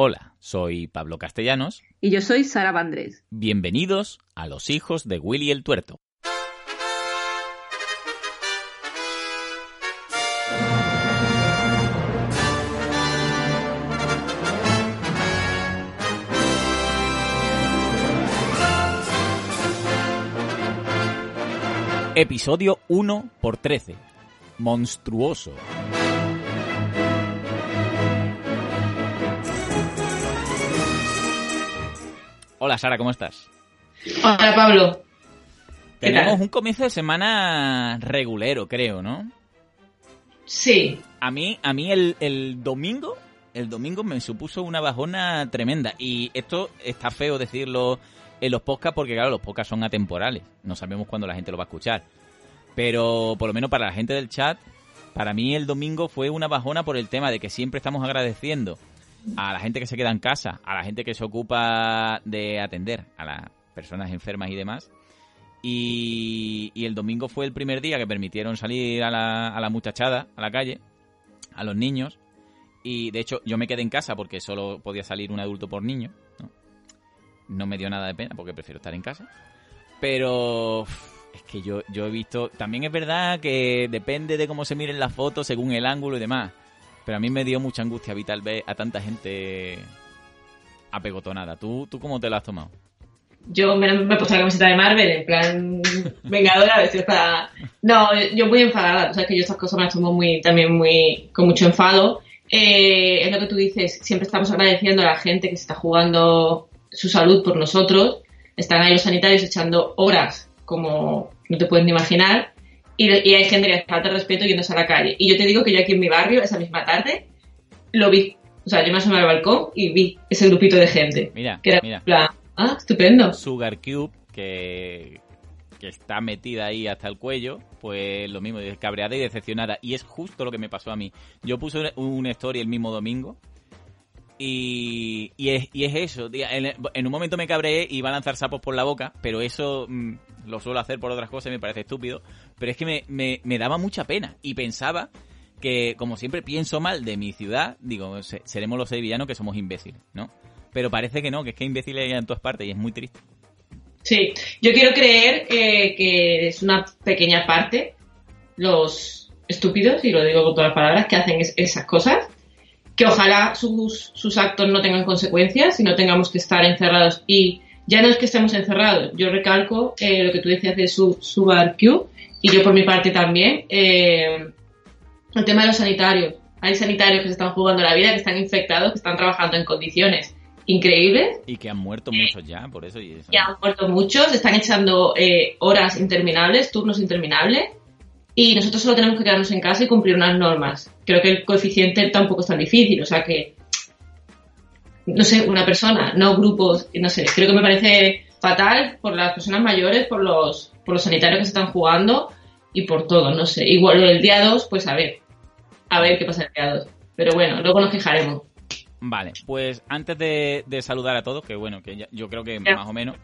Hola, soy Pablo Castellanos. Y yo soy Sara Vandrés. Bienvenidos a Los Hijos de Willy el Tuerto. Episodio 1 por 13. Monstruoso. Hola Sara, ¿cómo estás? Hola Pablo. Tenemos un comienzo de semana regulero, creo, ¿no? Sí. A mí, a mí el, el domingo, el domingo me supuso una bajona tremenda. Y esto está feo decirlo en los podcasts porque, claro, los podcasts son atemporales. No sabemos cuándo la gente lo va a escuchar. Pero por lo menos para la gente del chat, para mí el domingo fue una bajona por el tema de que siempre estamos agradeciendo a la gente que se queda en casa, a la gente que se ocupa de atender a las personas enfermas y demás. Y, el domingo fue el primer día que permitieron salir a la, a la muchachada, a la calle, a los niños. Y de hecho yo me quedé en casa porque solo podía salir un adulto por niño. ¿no? no me dio nada de pena porque prefiero estar en casa. Pero es que yo, yo he visto... También es verdad que depende de cómo se miren las fotos según el ángulo y demás. Pero a mí me dio mucha angustia vital ver a tanta gente apegotonada. ¿Tú, tú cómo te lo has tomado? Yo me, me he puesto la camiseta de Marvel, en plan vengadora. No, yo muy enfadada. O sea, que yo estas cosas me las tomo muy, también muy, con mucho enfado. Eh, es lo que tú dices, siempre estamos agradeciendo a la gente que se está jugando su salud por nosotros. Están ahí los sanitarios echando horas, como no te puedes imaginar. Y, y hay gente que le falta respeto yéndose a la calle. Y yo te digo que yo aquí en mi barrio, esa misma tarde, lo vi. O sea, yo me asomé al balcón y vi ese grupito de gente. Mira, que era mira. plan, ah, estupendo. Sugar Cube, que, que está metida ahí hasta el cuello, pues lo mismo, cabreada y decepcionada. Y es justo lo que me pasó a mí. Yo puse una story el mismo domingo. Y, y, es, y es eso, en, un momento me cabreé y iba a lanzar sapos por la boca, pero eso mm, lo suelo hacer por otras cosas y me parece estúpido. Pero es que me, me, me daba mucha pena y pensaba que, como siempre pienso mal de mi ciudad, digo, se- seremos los sevillanos que somos imbéciles, ¿no? Pero parece que no, que es que imbéciles hay en todas partes y es muy triste. Sí, yo quiero creer eh, que es una pequeña parte los estúpidos, y lo digo con todas las palabras, que hacen es- esas cosas, que ojalá sus, sus actos no tengan consecuencias y no tengamos que estar encerrados. Y ya no es que estemos encerrados, yo recalco eh, lo que tú decías de su, Subar Q, y yo por mi parte también, eh, el tema de los sanitarios. Hay sanitarios que se están jugando la vida, que están infectados, que están trabajando en condiciones increíbles Y que han muerto muchos ya, por eso. Y eso. ya han muerto muchos, están echando eh, horas interminables, turnos interminables, y nosotros solo tenemos que quedarnos en casa y cumplir unas normas. Creo que el coeficiente tampoco es tan difícil, o sea que, no sé, una persona, no grupos, no sé, creo que me parece fatal por las personas mayores, por los, por los sanitarios que se están jugando y por todo, no sé. Igual lo del día 2, pues a ver, a ver qué pasa el día 2. Pero bueno, luego nos quejaremos. Vale, pues antes de, de saludar a todos, que bueno, que ya- yo creo que más o menos,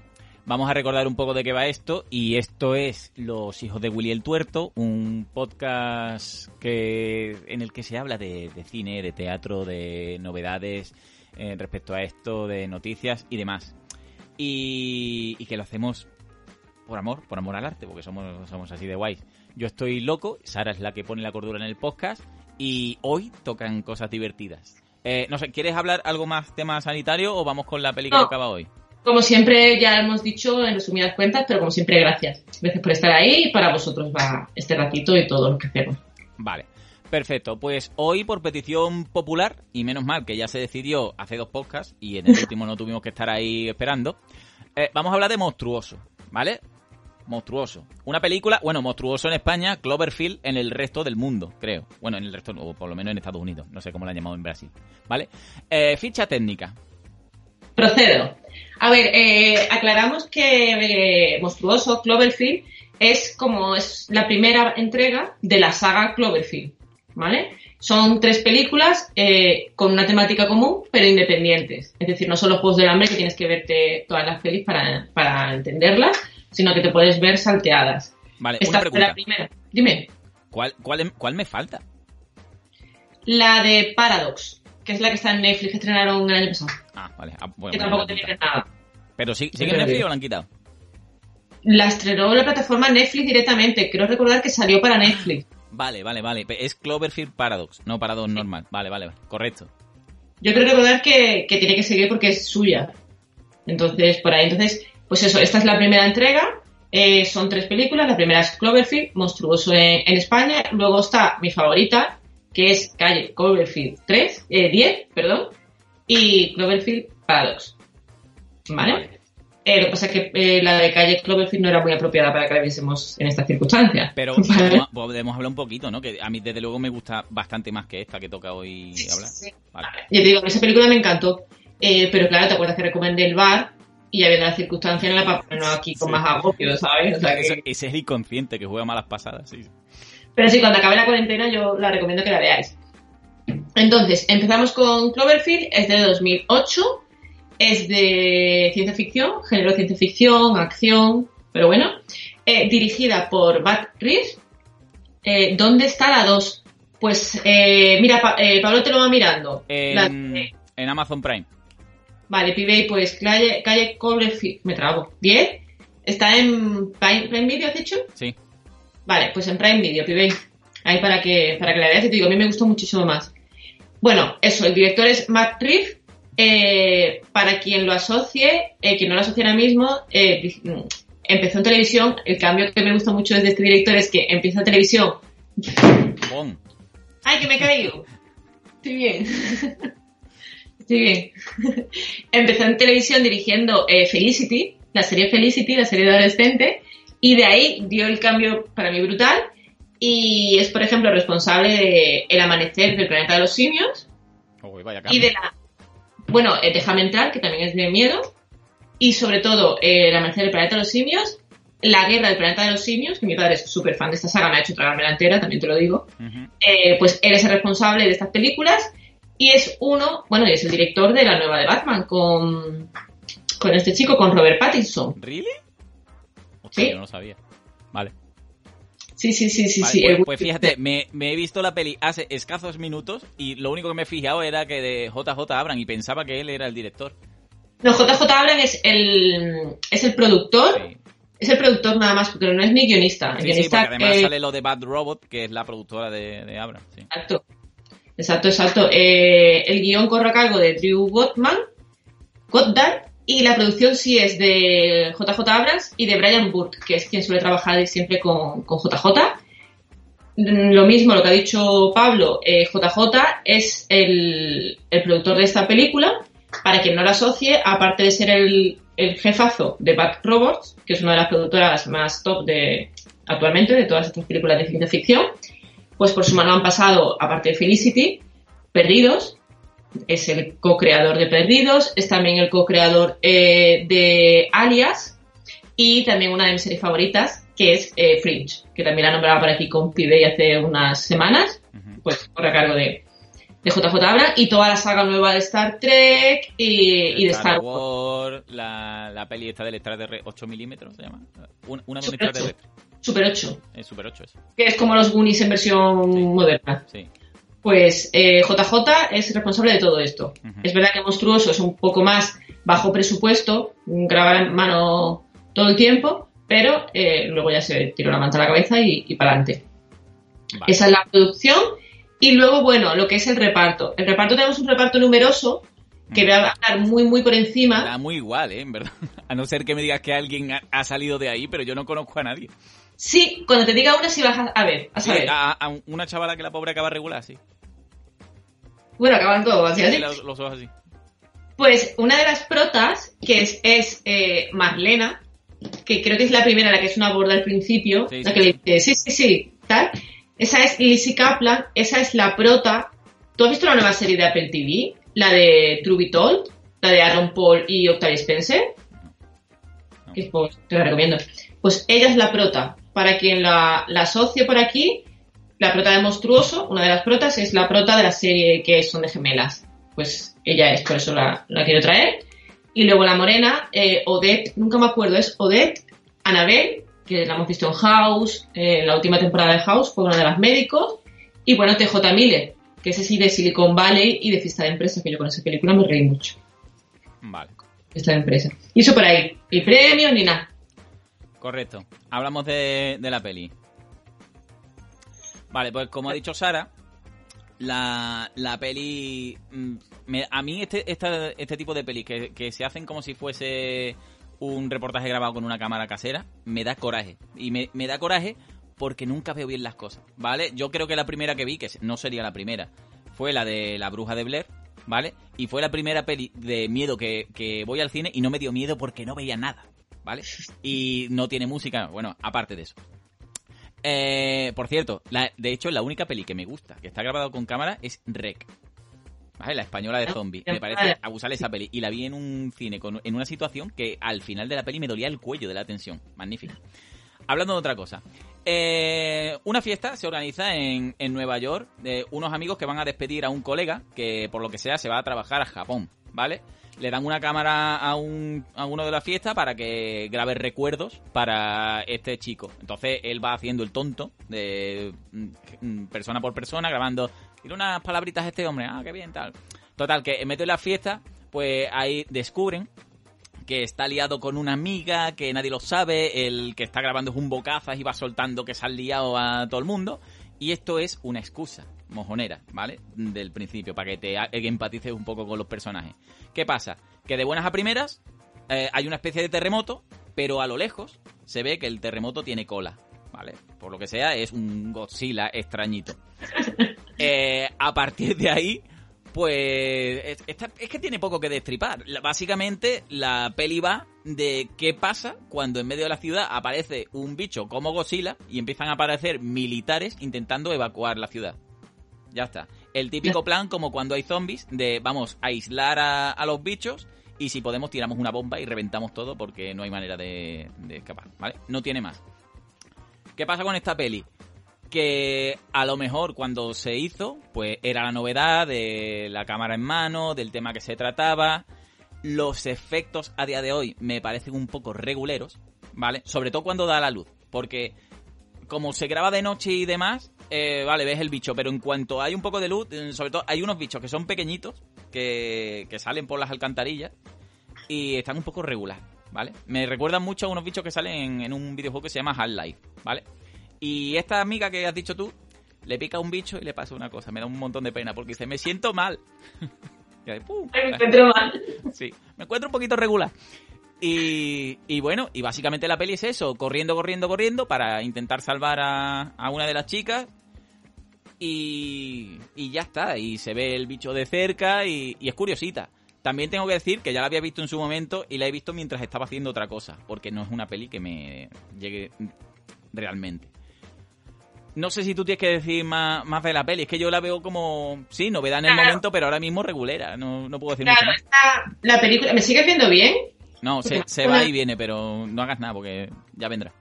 vamos a recordar un poco de qué va esto. Y esto es Los Hijos de Willy el Tuerto, un podcast que en el que se habla de, de cine, de teatro, de novedades eh, respecto a esto, de noticias y demás. Y, y que lo hacemos por amor, por amor al arte, porque somos, somos así de guays. Yo estoy loco, Sara es la que pone la cordura en el podcast y hoy tocan cosas divertidas. Eh, no sé, ¿quieres hablar algo más tema sanitario o vamos con la peli que acaba hoy? Como siempre, ya hemos dicho en resumidas cuentas, pero como siempre, gracias. Gracias por estar ahí y para vosotros va este ratito y todo lo que hacemos. Vale, perfecto. Pues hoy por petición popular, y menos mal que ya se decidió hace dos podcasts y en el último no tuvimos que estar ahí esperando, eh, vamos a hablar de Monstruoso, ¿vale? Monstruoso. Una película, bueno, Monstruoso en España, Cloverfield en el resto del mundo, creo. Bueno, en el resto, o por lo menos en Estados Unidos. No sé cómo la han llamado en Brasil, ¿vale? Eh, ficha técnica. Procedo. A ver, eh, aclaramos que eh, Monstruoso, Cloverfield, es como es la primera entrega de la saga Cloverfield, ¿vale? Son tres películas eh, con una temática común, pero independientes. Es decir, no son los juegos del hambre que tienes que verte todas las pelis para, para entenderlas, sino que te puedes ver salteadas. Vale, Esta una fue la primera. Dime. ¿Cuál, cuál, cuál me falta? La de Paradox, que es la que está en Netflix, que estrenaron el año pasado. Ah, vale. ah, bueno, que tampoco te pregunta. pierdes nada. Pero sí, ¿sigue en lo Netflix o la han quitado? La estrenó la plataforma Netflix directamente. Creo recordar que salió para Netflix. Vale, vale, vale. Pe- Es Cloverfield Paradox, no Paradox normal. Vale, vale, vale. Correcto. Yo creo recordar que, que tiene que seguir porque es suya. Entonces, por ahí. Entonces, pues eso, esta es la primera entrega. Eh, son tres películas. La primera es Cloverfield, monstruoso en, en España. Luego está mi favorita, que es Calle Cloverfield 3, eh, 10, perdón. Y Cloverfield Paradox. ¿Vale? Vale. Eh, lo que pasa es que eh, la de Calle Cloverfield no era muy apropiada para que la viésemos en estas circunstancias. Pero ¿Vale? podemos- hablar un poquito, ¿no? Que a mí desde luego me gusta bastante más que esta que toca hoy hablar. Sí. Vale. Yo te digo, esa película me encantó. Eh, pero claro, te acuerdas que recomendé el bar y ya viendo las circunstancias no la para ponernos aquí con Sí. más agobio, ¿sabes? O sea que- Ese, ese es el inconsciente que juega malas pasadas, sí. Pero sí, cuando acabe la cuarentena yo la recomiendo que la veáis. Entonces, empezamos con Cloverfield, es de 2008, es de ciencia ficción, género ciencia ficción, acción, pero bueno, eh, dirigida por Bat Reeves. Eh, ¿Dónde está la 2? Pues eh, mira, Pa- eh, Pablo te lo va mirando. La- En, Amazon Prime. Vale, Pibey, pues calle, calle Cloverfield, me trago. 10. ¿Está en Prime, Prime Video, has dicho? Sí. Vale, pues en Prime Video, Pibey. Ahí para que, para que la veas y te digo, a mí me gustó muchísimo más. Bueno, eso, el director es Matt Reeves. Eh, para quien lo asocie, eh, quien no lo asocie ahora mismo, eh, empezó en televisión. El cambio que me gusta mucho de este director es que empieza en televisión. Bon. ¡Ay, que me he caído! Estoy bien. Estoy bien. Empezó en televisión dirigiendo eh, Felicity, la serie Felicity, la serie de adolescente, y de ahí dio el cambio para mí brutal. Y es, por ejemplo, responsable de El Amanecer del Planeta de los Simios Uy, vaya y de la. Bueno, eh, Déjame entrar, que también es de miedo. Y sobre todo, eh, El Amanecer del Planeta de los Simios, La Guerra del Planeta de los Simios, que mi padre es súper fan de esta saga, me ha hecho tragarme la entera, también te lo digo eh, pues él es el responsable de estas películas y es uno, bueno, y es el director de la nueva de Batman con, con este chico, con Robert Pattinson. ¿Really? Sí. yo no lo sabía. Vale. Sí, sí, sí, sí, Vale, sí. pues, pues fíjate, me, me he visto la peli hace escasos minutos y lo único que me he fijado era que de JJ Abram y pensaba que él era el director. No, JJ Abrams es el, es el productor, Sí, es el productor nada más, porque no es ni guionista. El sí, sí, porque además eh, sale lo de Bad Robot, que es la productora de, de Abram. Exacto. Exacto, exacto. Eh, el guion corre a cargo de Drew Gottman, Goddard, y la producción sí es de JJ Abrams y de Brian Burke, que es quien suele trabajar siempre con, JJ. Lo mismo, lo que ha dicho Pablo, eh, JJ es el, el productor de esta película. Para quien no la asocie, aparte de ser el, el jefazo de Bad Robots, que es una de las productoras más top de actualmente de todas estas películas de ciencia ficción, pues por su mano han pasado, aparte de Felicity, Perdidos, es el co-creador de Perdidos, es también el co-creador eh, de Alias y también una de mis series favoritas, que es eh, Fringe, que también la nombraba por aquí con Pibey hace unas semanas, pues corre a cargo de, de JJ Abrams y toda la saga nueva de Star Trek y, y de Star Wars. Wars, la, la peli esta del extraterrestre 8 milímetros, se llama. Una, una Super extraterrestre. Super 8, Es Super 8 eso. que es como los Goonies en versión Sí. moderna. Sí. Pues eh, JJ es responsable de todo esto. Es verdad que Monstruoso es un poco más bajo presupuesto, grabar en mano todo el tiempo, pero eh, luego ya se tiró la manta a la cabeza y, para adelante. Vale. Esa es la producción. Y luego, bueno, lo que es el reparto. El reparto tenemos un reparto numeroso que voy a hablar muy, muy por encima. Da muy igual, ¿eh? En verdad. A no ser que me digas que alguien ha, salido de ahí, pero yo no conozco a nadie. Sí, cuando te diga una, sí vas a, a ver, a Sí, saber. a, a una chavala que la pobre acaba regular, sí. Bueno, acaban todos, así, así. Sí, Los, los ojos así. Pues una de las protas, que es, es eh, Marlena, que creo que es la primera, la que es una borda al principio, Sí, la sí. que le dice, sí, sí, sí, tal. Esa es Lizzie Kaplan, esa es la prota. ¿Tú has visto la nueva serie de Apple TV? La de True Told, la de Aaron Paul y Octavia Spencer, que pues, te la recomiendo. Pues ella es la prota. Para quien la, la asocie por aquí, la prota de Monstruoso, una de las protas, es la prota de la serie que son de gemelas. Pues ella es, por eso la, la quiero traer. Y luego la morena, eh, Odette, nunca me acuerdo, es Odette Annabelle, que la hemos visto en House, eh, en la última temporada de House, fue una de las médicos. Y bueno, TJ Miller, que es así de Silicon Valley y de Fiesta de Empresa, que yo con esa película me reí mucho. Vale. Fiesta de Empresa. Y eso por ahí. Ni premio ni nada. Correcto. Hablamos de, de la peli. Vale, pues como ha dicho Sara, la, la peli... mm, a mí este, esta- este tipo de pelis que, que se hacen como si fuese un reportaje grabado con una cámara casera, me da coraje. Y me, me da coraje porque nunca veo bien las cosas, ¿vale? Yo creo que la primera que vi, que no sería la primera, fue la de La Bruja de Blair, ¿vale? Y fue la primera peli de miedo que, que voy al cine y no me dio miedo porque no veía nada, ¿vale? Y no tiene música, bueno, aparte de eso. Eh, por cierto, la- de hecho, la única peli que me gusta, que está grabado con cámara, es Rec. ¿Vale? La española de Ah, zombies. ya, Me parece abusar esa peli. Y la vi en un cine, con, en una situación que al final de la peli me dolía el cuello de la tensión. Magnífica. Hablando de otra cosa. Eh, una fiesta se organiza en, en Nueva York de unos amigos que van a despedir a un colega que por lo que sea se va a trabajar a Japón, ¿vale? Le dan una cámara a, un, a uno de la fiesta para que grabe recuerdos para este chico. Entonces él va haciendo el tonto de mm, mm, persona por persona, grabando. Tiene unas palabritas a este hombre, ah, qué bien, tal. Total, que en medio de la fiesta, pues ahí descubren que está liado con una amiga, que nadie lo sabe, el que está grabando es un bocazas y va soltando que se han liado a todo el mundo. Y esto es una excusa mojonera, ¿vale? Del principio, para que te que empatices un poco con los personajes. ¿Qué pasa? Que de buenas a primeras eh, hay una especie de terremoto, pero a lo lejos se ve que el terremoto tiene cola, ¿vale? Por lo que sea, es un Godzilla extrañito. Eh, a partir de ahí, pues es, esta- es que tiene poco que destripar. La- Básicamente, la peli va de qué pasa cuando en medio de la ciudad aparece un bicho como Godzilla y empiezan a aparecer militares intentando evacuar la ciudad. Ya está. El típico plan como cuando hay zombies de vamos a aislar a, a los bichos y si podemos tiramos una bomba y reventamos todo porque no hay manera de, de escapar, ¿vale? No tiene más. ¿Qué pasa con esta peli? que a lo mejor cuando se hizo, pues era la novedad de la cámara en mano, del tema que se trataba. Los efectos a día de hoy me parecen un poco reguleros, ¿vale? Sobre todo cuando da la luz, porque como se graba de noche y demás, eh, vale, ves el bicho, pero en cuanto hay un poco de luz, eh, sobre todo hay unos bichos que son pequeñitos, que, que salen por las alcantarillas y están un poco regular, ¿vale? Me recuerdan mucho a unos bichos que salen en, en un videojuego que se llama Half-Life, ¿vale? Y esta amiga que has dicho tú, le pica un bicho y le pasa una cosa. Me da un montón de pena porque dice, me siento mal. Y ahí, ¡pum! Me encuentro mal. Sí, me encuentro un poquito regular. Y, y bueno, y básicamente la peli es eso, corriendo, corriendo, corriendo para intentar salvar a, a una de las chicas. Y, y ya está, y se ve el bicho de cerca y, y es curiosita. También tengo que decir que ya la había visto en su momento y la he visto mientras estaba haciendo otra cosa, porque no es una peli que me llegue realmente. No sé si tú tienes que decir más, más de la peli, es que yo la veo como, sí, novedad en el Claro. momento, pero ahora mismo regulera, no, no puedo decir Claro, mucho más. esta- la película, ¿me sigues viendo bien? No, se, se va y viene, pero no hagas nada porque ya vendrá.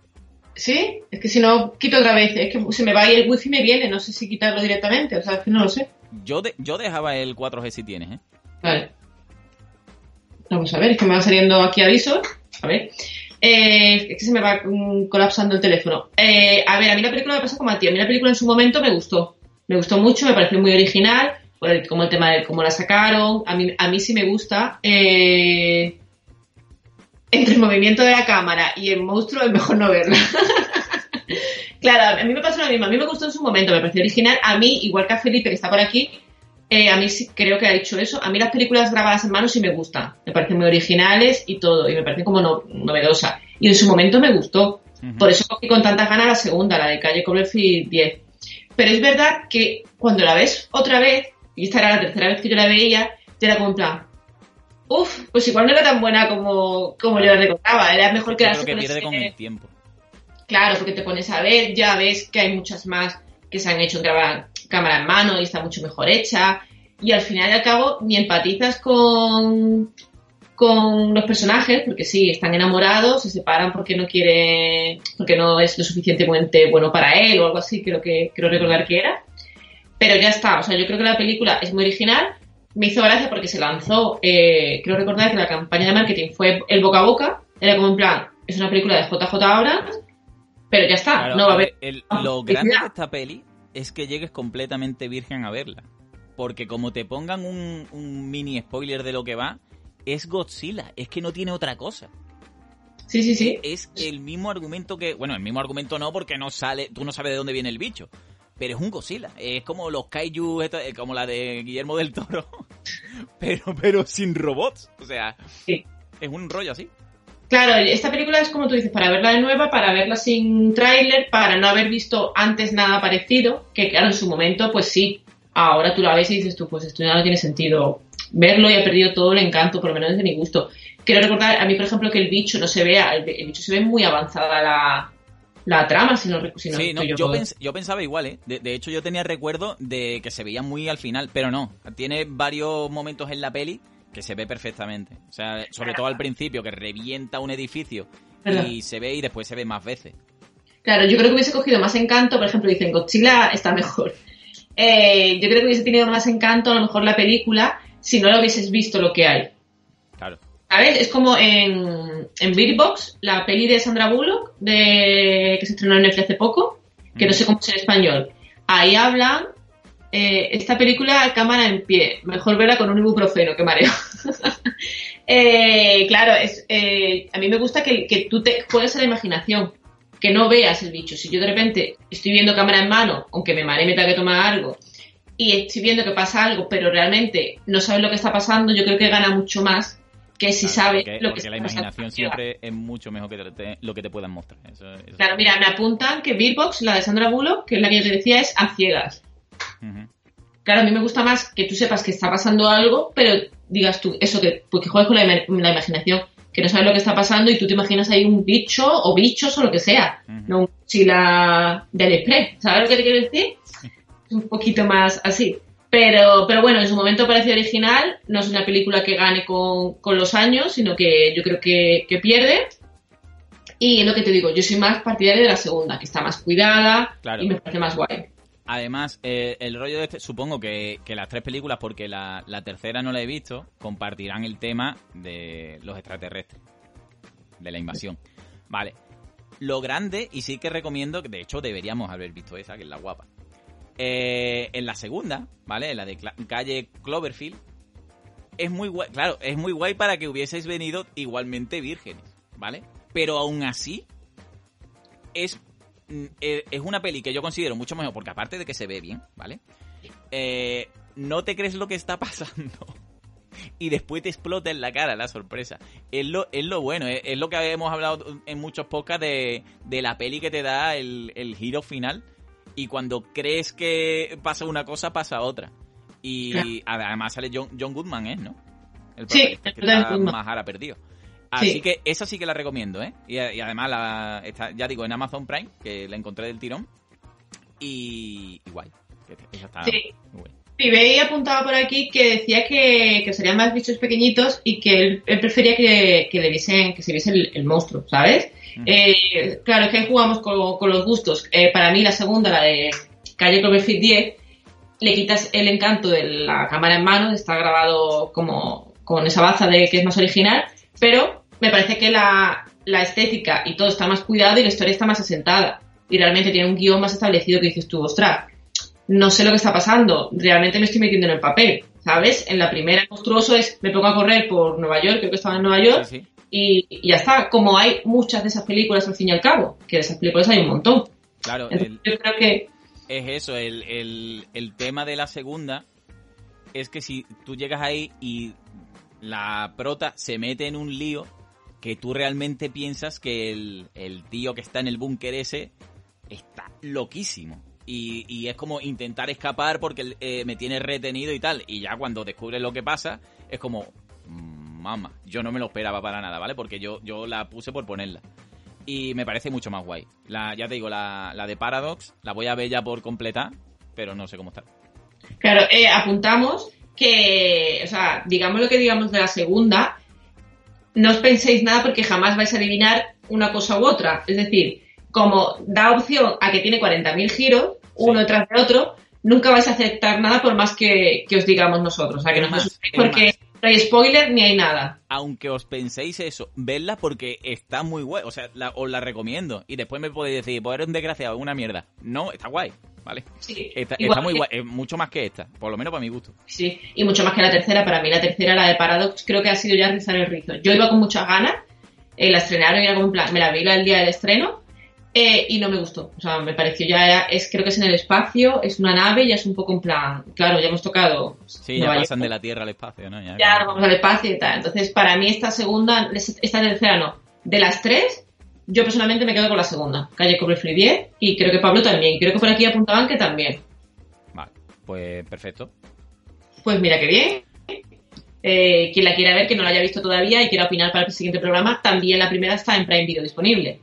¿Sí? Es que si no, quito otra vez. Es que se me va y el wifi me viene. No sé si quitarlo directamente. O sea, es que no lo sé. Yo, de- yo dejaba el 4G si tienes, ¿eh? Vale. Vamos a ver, es que me van saliendo aquí avisos. A ver. Eh, es que se me va mm, colapsando el teléfono. Eh, a ver, a mí la película me pasa como a ti. A mí la película en su momento me gustó. Me gustó mucho, me pareció muy original. por el- como el tema de cómo la sacaron. A mí, a mí sí me gusta. Eh, entre el movimiento de la cámara y el monstruo es mejor no verla. claro, a mí me pasó lo mismo. A mí me gustó en su momento, me pareció original. A mí, igual que a Felipe que está por aquí, eh, a mí sí creo que ha dicho eso. A mí las películas grabadas en mano sí me gustan. Me parecen muy originales y todo. Y me parecen como no- novedosa. Y en su momento me gustó. Ujú. Por eso cogí con tantas ganas la segunda, la de Calle Cloverfield 10. Pero es verdad que cuando la ves otra vez, y esta era la tercera vez que yo la veía, te era como en plan, uff, pues igual no era tan buena como, como yo la recordaba. Era mejor que Yo las creo que pierde con el tiempo. Claro, porque te pones a ver, ya ves que hay muchas más que se han hecho en cámara en mano y está mucho mejor hecha. Y al final y al cabo, ni empatizas con, con los personajes, porque sí, están enamorados, se separan porque no quiere, porque no es lo suficientemente bueno para él o algo así, creo que creo recordar que era. Pero ya está, o sea, yo creo que la película es muy original. Me hizo gracia porque se lanzó, eh, creo recordar que la campaña de marketing fue el boca a boca, era como en plan, es una película de JJ Abrams, pero ya está, no va a haber... lo grande de esta peli es que llegues completamente virgen a verla. Porque como te pongan un, un mini spoiler de lo que va, es Godzilla, es que no tiene otra cosa. Sí, sí, sí. Es el mismo argumento que, bueno, el mismo argumento no porque no sale, tú no sabes de dónde viene el bicho, pero es un Godzilla, es como los kaiju, eh, como la de Guillermo del Toro, pero pero sin robots, o sea, es un rollo así. Claro, esta película es como tú dices, para verla de nueva, para verla sin tráiler, para no haber visto antes nada parecido, que claro, en su momento, pues sí, ahora tú la ves y dices tú, pues esto ya no tiene sentido verlo y ha perdido todo el encanto, por lo menos de mi gusto. Quiero recordar, a mí, por ejemplo, que el bicho no se vea, el, bicho se ve muy avanzada la, trama, si no, si sí, no, yo, yo, pensaba igual, ¿eh? De, hecho, yo tenía recuerdo de que se veía muy al final, pero no. Tiene varios momentos en la peli que se ve perfectamente. O sea, sobre todo al principio, que revienta un edificio y se ve y después se ve más veces. Claro, yo creo que hubiese cogido más encanto, por ejemplo, dicen Godzilla está mejor. Eh, yo creo que hubiese tenido más encanto a lo mejor la película si no lo hubieses visto lo que hay. Claro. ¿Sabes? Es como en, en Beat Box, la peli de Sandra Bullock, de, que se estrenó en Netflix hace poco, que no sé cómo es en español. Ahí hablan eh, esta película cámara en pie, mejor verla con un ibuprofeno, que mareo. eh, claro, es, eh, a mí me gusta que, que, tú te juegues a la imaginación, que no veas el bicho. Si yo de repente estoy viendo cámara en mano, aunque me maree me tenga que tomar algo, y estoy viendo que pasa algo, pero realmente no sabes lo que está pasando, yo creo que gana mucho más que si sabes lo que porque la imaginación siempre es mucho mejor que lo que te puedan mostrar. claro, mira, me apuntan que Beatbox, la de Sandra Bullock, que es la que yo te decía, es a ciegas. Claro, a mí me gusta más que tú sepas que está pasando algo, pero digas tú, eso que, porque juegues con la, imaginación, que no sabes lo que está pasando y tú te imaginas ahí un bicho o bichos o lo que sea, no un chila del express, ¿sabes lo que te quiero decir? un poquito más así. Pero, pero bueno, en su momento parece original, no es una película que gane con, los años, sino que yo creo que, pierde. Y es lo que te digo, yo soy más partidaria de la segunda, que está más cuidada y me parece más guay. Además, eh, el rollo de este, supongo que, las tres películas, porque la, tercera no la he visto, compartirán el tema de los extraterrestres, de la invasión. Vale. Lo grande, y sí que recomiendo, que de hecho deberíamos haber visto esa, que es la guapa. Eh, en la segunda, ¿vale? En la de calle Cloverfield, es muy guay, claro, es muy guay para que hubieseis venido igualmente vírgenes, ¿vale? Pero aún así, es Mm, eh, es una peli que yo considero mucho mejor, porque aparte de que se ve bien, ¿vale? Eh, no te crees lo que está pasando. y después te explota en la cara la sorpresa. Es lo, es lo bueno, es, lo que hemos hablado en muchos podcasts de, la peli que te da el, el, giro final. Y cuando crees que pasa una cosa, pasa otra. Y además sale John, John Goodman, ¿eh? ¿No? El sí, que está más ahora perdido. Así que esa sí que la recomiendo, ¿eh? Y, además, la, está, ya digo, en Amazon Prime, que la encontré del tirón. Y, guay. Esa está sí. muy Y veía apuntaba por aquí que decía que, serían más bichos pequeñitos y que él, prefería que, que, le viesen, que se viese el, monstruo, ¿sabes? Eh, claro, es que jugamos con, los gustos. Eh, para mí, la segunda, la de Calle Cloverfield 10, le quitas el encanto de la cámara en mano, está grabado como con esa baza de que es más original, pero me parece que la, estética y todo está más cuidado y la historia está más asentada. Y realmente tiene un guion más establecido que dices tú, ostras, no sé lo que está pasando, realmente me estoy metiendo en el papel, ¿sabes? En la primera monstruoso es, me pongo a correr por Nueva York, creo que estaba en Nueva York, Y, ya está, como hay muchas de esas películas al fin y al cabo, que de esas películas hay un montón. Claro, yo creo que... Es eso, el, el, el tema de la segunda es que si tú llegas ahí y la prota se mete en un lío, que tú realmente piensas que el, tío que está en el búnker ese está loquísimo. Y, es como intentar escapar porque eh, me tiene retenido y tal. Y ya cuando descubres lo que pasa, es como, mamá, yo no me lo esperaba para nada, ¿vale? Porque yo, yo la puse por ponerla. Y me parece mucho más guay. La, ya te digo, la, de Paradox, la voy a ver ya por completar, pero no sé cómo está. Claro, eh, apuntamos que, o sea, digamos lo que digamos de la segunda, no os penséis nada porque jamás vais a adivinar una cosa u otra. Es decir, como da opción a que tiene 40.000 giros, uno tras de otro, nunca vais a aceptar nada por más que, os digamos nosotros. O sea, que no os porque no hay spoiler ni hay nada. Aunque os penséis eso, vedla porque está muy guay. O sea, os la recomiendo. Y después me podéis decir, pues eres un desgraciado, una mierda. No, está guay. ¿Vale? Sí, está, muy guay, es mucho más que esta, por lo menos para mi gusto. Sí, y mucho más que la tercera. Para mí, la tercera, la de Paradox, creo que ha sido ya rizar el rizo. Yo iba con muchas ganas, eh, la estrenaron y era como en plan, me la vi el día del estreno eh, y no me gustó. O sea, me pareció ya, es, creo que es en el espacio, es una nave, ya es un poco en plan, claro, ya hemos tocado. Sí, ya pasan de la Tierra al espacio, ¿no? Ya, ya vamos al espacio y tal. Entonces, para mí esta segunda, esta tercera no. De las tres, yo personalmente me quedo con la segunda, Calle Cobre Free 10, y creo que Pablo también. Creo que por aquí apuntaban que también. Vale, pues perfecto. Pues mira qué bien. Eh, quien la quiera ver, que no la haya visto todavía y quiera opinar para el siguiente programa, también la primera está en Prime Video disponible.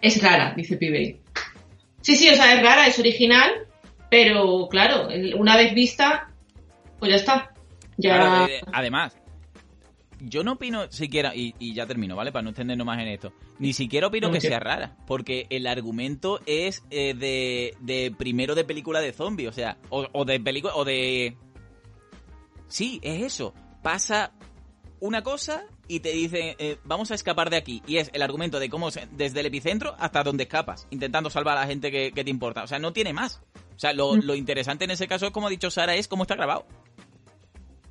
Es rara, dice Pibey. Sí, sí, o sea, es rara, es original, pero claro, una vez vista, pues ya está. Ya... Eh, además, yo no opino siquiera, y, ya termino, ¿vale? Para no extendernos más en esto. Ni siquiera opino que sea rara, porque el argumento es eh, de, primero de película de zombie, o sea, o, o de película, o de... Sí, es eso. Pasa una cosa y te dicen, eh, vamos a escapar de aquí. Y es el argumento de cómo desde el epicentro hasta donde escapas, intentando salvar a la gente que, te importa. O sea, no tiene más. O sea, lo, mm. interesante en ese caso, como ha dicho Sara, es cómo está grabado.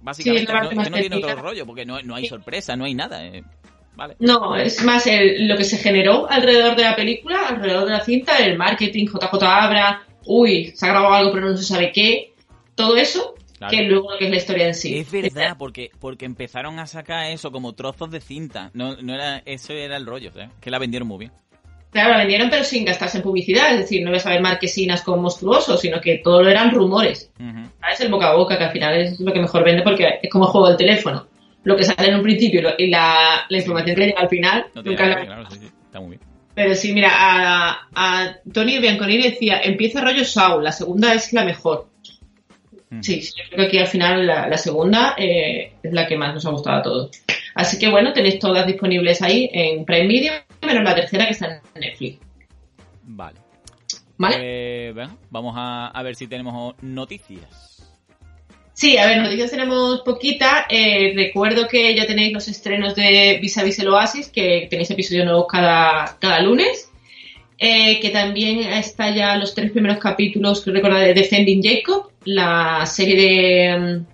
Básicamente, no, tiene otro rollo, porque no, hay sorpresa, no hay nada. Eh, vale. No, es más lo que se generó alrededor de la película, alrededor de la cinta, el marketing, JJ Abra, uy, se ha grabado algo pero no se sabe qué. Todo eso que luego que es la historia en sí. Es verdad, porque, porque empezaron a sacar eso como trozos de cinta. No, no era, eso era el rollo, ¿eh? que la vendieron muy bien. Claro, la vendieron pero sin gastarse en publicidad, es decir, no ves a ver marquesinas con monstruosos, sino que todo lo eran rumores. Es El boca a boca, que al final es lo que mejor vende porque es como juego del teléfono. Lo que sale en un principio y la, información que llega al final, nunca claro, sí, sí. Está muy bien. Pero sí, mira, a, a Tony Bianconini decía, empieza rollo Saul, la segunda es la mejor. Sí, yo creo que aquí al final la, segunda eh, es la que más nos ha gustado a todos. Así que bueno, tenéis todas disponibles ahí en Prime Video, menos la tercera que está en Netflix. Vale. ¿Vale? Pues, vamos a, ver si tenemos noticias. Sí, a ver, noticias tenemos poquita. Eh, recuerdo que ya tenéis los estrenos de Vis a Vis el Oasis, que tenéis episodios nuevos cada, cada lunes. Eh, que también está ya los tres primeros capítulos, que recuerdo, de Defending Jacob, la serie de, mm,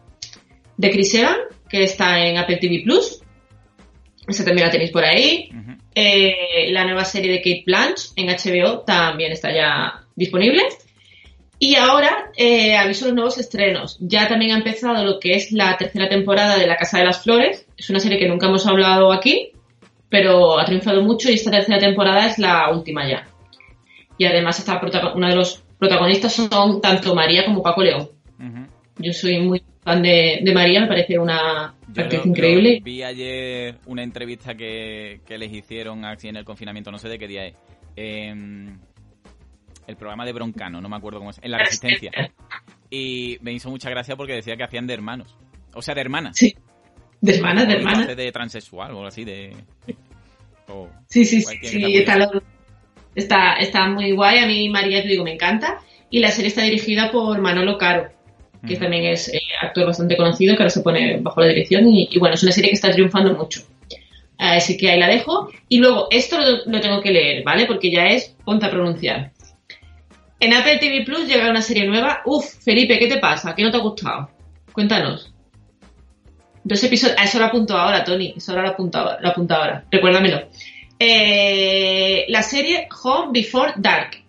de Chris Evans, que está en Apple TV Plus. Esa también la tenéis por ahí. Eh, la nueva serie de Kate Blanche en HBO también está ya disponible. Y ahora eh, aviso los nuevos estrenos. Ya también ha empezado lo que es la tercera temporada de La Casa de las Flores. Es una serie que nunca hemos hablado aquí, pero ha triunfado mucho y esta tercera temporada es la última ya y además está uno de los protagonistas son tanto María como Paco León. Yo soy muy fan de, María, me parece una actriz increíble. vi ayer una entrevista que, les hicieron así en el confinamiento, no sé de qué día es. Em, el programa de Broncano, no me acuerdo cómo es, en La Resistencia. Y me hizo mucha gracia porque decía que hacían de hermanos. O sea, de hermanas. Sí. De hermanas, de hermanas. De transexual o algo así, de... sí, sí, sí, sí está, Está, está muy guay, a mí María, te digo, me encanta. Y la serie está dirigida por Manolo Caro, que también es eh, actor bastante conocido, que ahora se pone bajo la dirección. Y, bueno, es una serie que está triunfando mucho. Así que ahí la dejo. Y luego, esto lo, tengo que leer, ¿vale? Porque ya es ponte a pronunciar. En Apple TV Plus llega una serie nueva. Uf, Felipe, ¿qué te pasa? ¿Qué no te ha gustado? Cuéntanos. Dos episodios. eso lo apunto ahora, Tony. Eso ahora lo apunto, lo apunto ahora. Recuérdamelo. Eh, la serie Home Before Dark,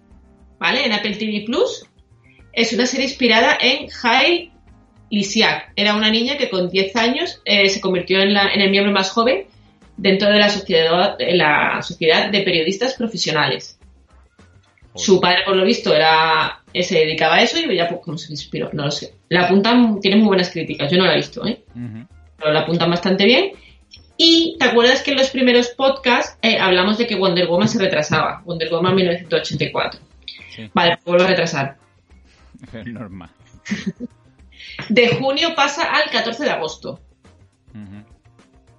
¿vale? En Apple TV Plus. Es una serie inspirada en Hail Lisiak. Era una niña que con 10 años eh, se convirtió en, el miembro más joven dentro de la sociedad, la sociedad de periodistas profesionales. Su padre, por lo visto, era se dedicaba a eso y ya pues, cómo se inspiró, no lo sé. La apuntan, tiene muy buenas críticas, yo no la he visto, ¿eh? Pero la apuntan bastante bien y te acuerdas que en los primeros podcasts eh, hablamos de que Wonder Woman se retrasaba, Wonder Woman 1984. Vale, pues vuelvo a retrasar. Es normal. De junio pasa al 14 de agosto.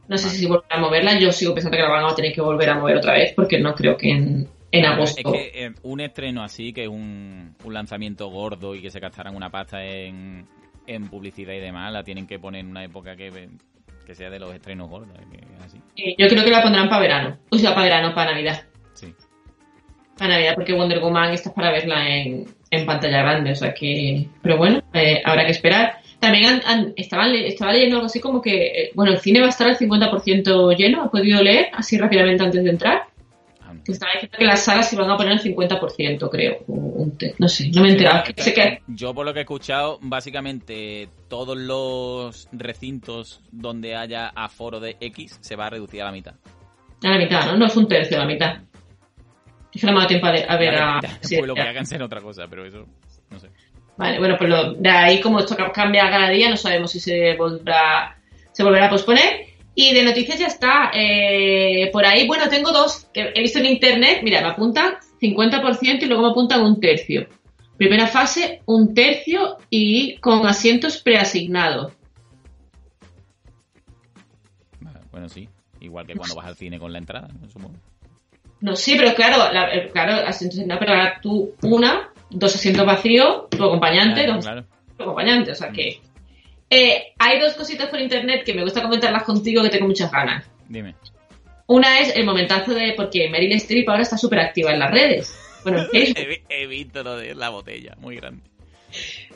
No sé si volverá a moverla. Yo sigo pensando que la van a tener que volver a mover otra vez porque no creo que en, en agosto. Es que eh, un estreno así, que es un, un lanzamiento gordo y que se gastaran una pasta en, en publicidad y demás, la tienen que poner en una época que, que sea de los estrenos gordos. así. yo creo que la pondrán para verano. O sea, para verano, para Navidad. Sí. Para Navidad, porque Wonder Woman está para verla en, en pantalla grande. O sea que. Pero bueno, eh, habrá que esperar. También han, estaban, estaba leyendo algo así como que, eh, bueno, el cine va a estar al 50% lleno, ¿has podido leer así rápidamente antes de entrar? Que estaba diciendo que las salas se van a poner al 50%, creo. no sé, no me he enterado. Yo, por lo que he escuchado, básicamente todos los recintos donde haya aforo de X se va a reducir a la mitad. A la mitad, ¿no? No es un tercio, a la mitad. Es que no me ha tiempo a, ver a... pues lo que hagan ser otra cosa, pero eso, no sé. Vale, bueno, pues de ahí como esto cambia cada día, no sabemos si se volverá, se volverá a posponer. Y de noticias ya está. Eh, por ahí, bueno, tengo dos que he visto en internet. Mira, me apuntan 50% y luego me apuntan un tercio. Primera fase, un tercio y con asientos preasignados. Bueno, sí. Igual que cuando vas al cine con la entrada, ¿no? No, sí, pero claro, eh, claro, asientos pero ahora tú una dos asientos vacíos, tu acompañante, dos tu acompañante. O sea que eh, hay dos cositas por internet que me gusta comentarlas contigo que tengo muchas ganas. Dime. Una es el momentazo de porque Meryl Streep ahora está súper activa en las redes. Bueno, he, visto lo de la botella, muy grande.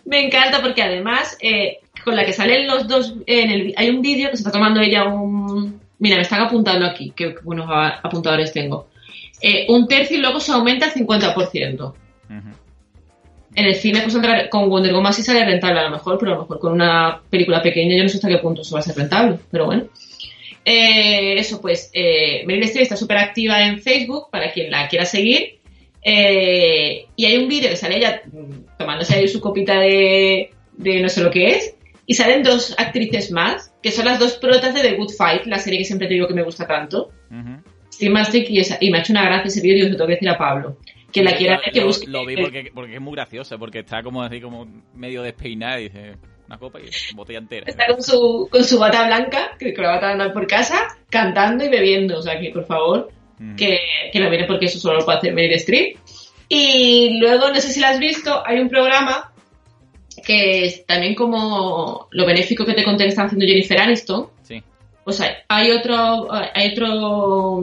Me encanta porque además, eh, con la que salen los dos, en el, hay un vídeo que se está tomando ella un... Mira, me están apuntando aquí, qué buenos apuntadores tengo. Eh, un tercio y luego se aumenta el 50% en el cine pues con Wonder Woman sí sale rentable a lo mejor, pero a lo mejor con una película pequeña yo no sé hasta qué punto eso va a ser rentable, pero bueno. Eh, eso pues, eh, Meryl Streep está súper activa en Facebook para quien la quiera seguir eh, y hay un vídeo que sale ella mm, tomándose ahí su copita de, no sé lo que es y salen dos actrices más que son las dos protas de The Good Fight, la serie que siempre te digo que me gusta tanto. Steve y, y, me ha hecho una gracia ese vídeo y os lo tengo que decir a Pablo que la quiera ver, que busque. Lo, vi porque, porque es muy graciosa, porque está como así, como medio despeinada y dice una copa y botella entera. Está con su, con su bata blanca, que con la bata andar por casa, cantando y bebiendo. O sea que, por favor, mm. que, que lo viene porque eso solo lo puede hacer Meryl Streep. Y luego, no sé si la has visto, hay un programa que es también como lo benéfico que te conté que está haciendo Jennifer Aniston. Sí. O sea, hay otro, hay otro